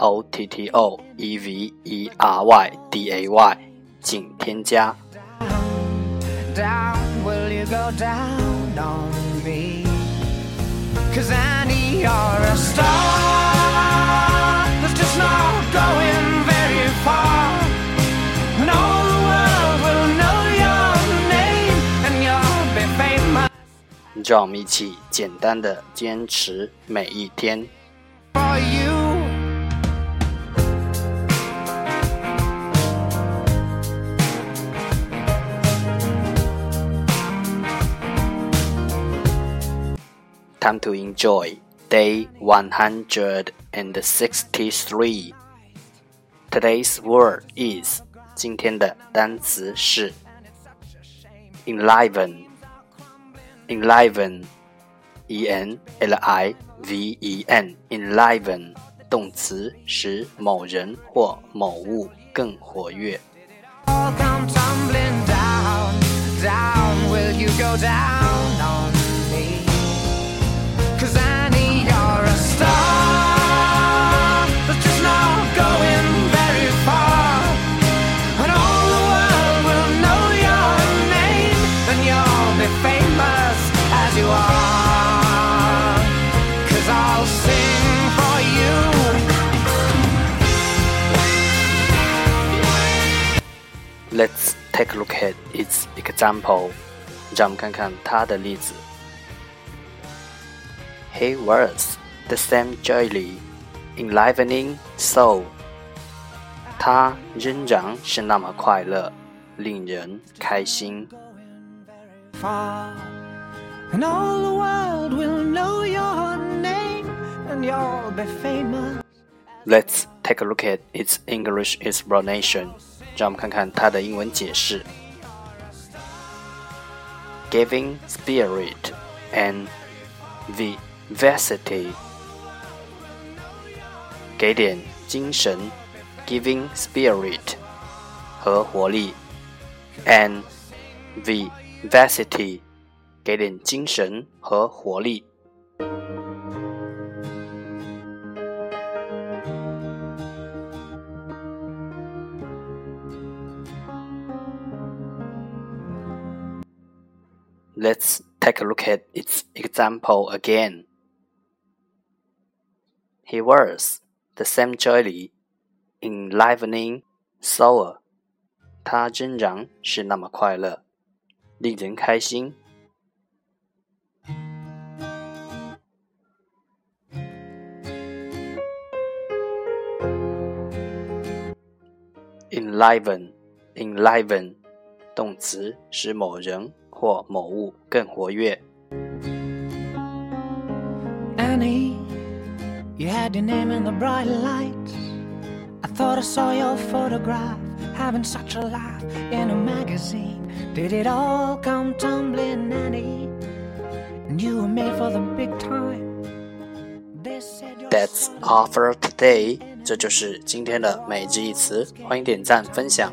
O T T O E V E R Y D A Y，请添加。让我们一起简单的坚持每一天。time to enjoy. Day 163. Today's word is 今天的单词是 enliven. Enliven. E N L I V E N. Enliven. 动词使某人或某物更活跃。All down, will you go down? Let's take a look at its example. 让我们看看它的例子。He was the same jolly, enlivening soul. 他仍然是那么快乐，令人开心。And all the world will know your name, and you'll be famous. Let's take a look at its English explanation. 让我们看看它的英文解释：giving spirit and vivacity，给点精神，giving spirit 和活力，and vivacity 给点精神和活力。Let's take a look at its example again. He wears the same jolly, enlivening soul。他仍然是那么快乐，令人开心。enliven enliven 动词使某人或某物更活跃。That's offer today，这就是今天的美句一词，欢迎点赞分享。